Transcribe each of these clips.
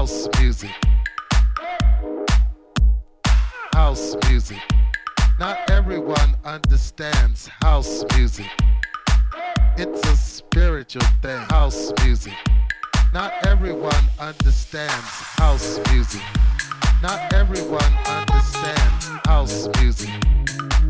House music. House music. Not everyone understands house music. It's a spiritual thing. House music. Not everyone understands house music. Not everyone understands house music.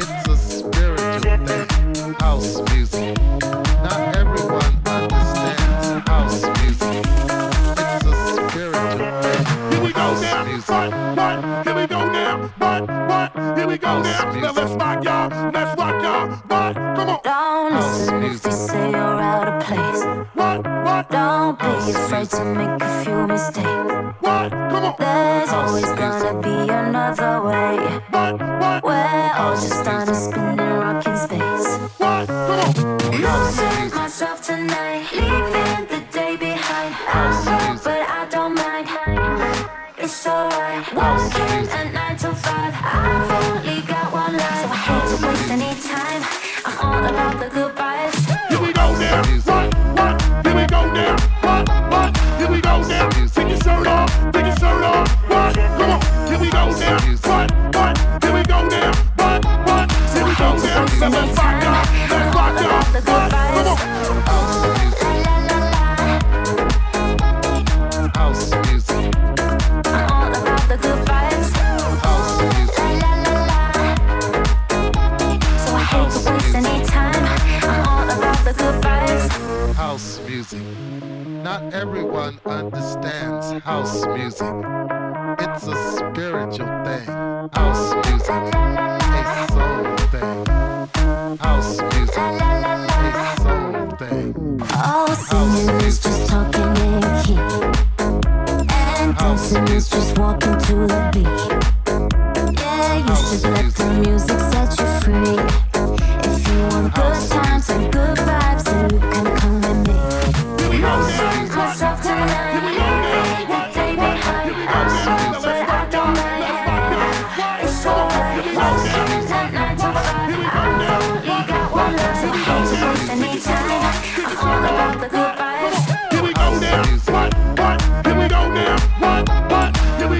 It's a spiritual thing. House music. What, what? Here we go now. Now let's rock y'all. Let's rock y'all. What? Come on. Don't listen if they say you're out of place. What, what? Don't be afraid to make a few mistakes. What? Come on. There's always gonna be another way. What, what? We're all just on a spinning rock in space. What? Come on. Losing myself tonight, leaving the day behind. I'm Working at 9 till 5 I've only house music. Not everyone understands house music. It's a spiritual thing, house music.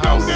house.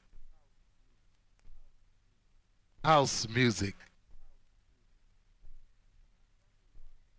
house music.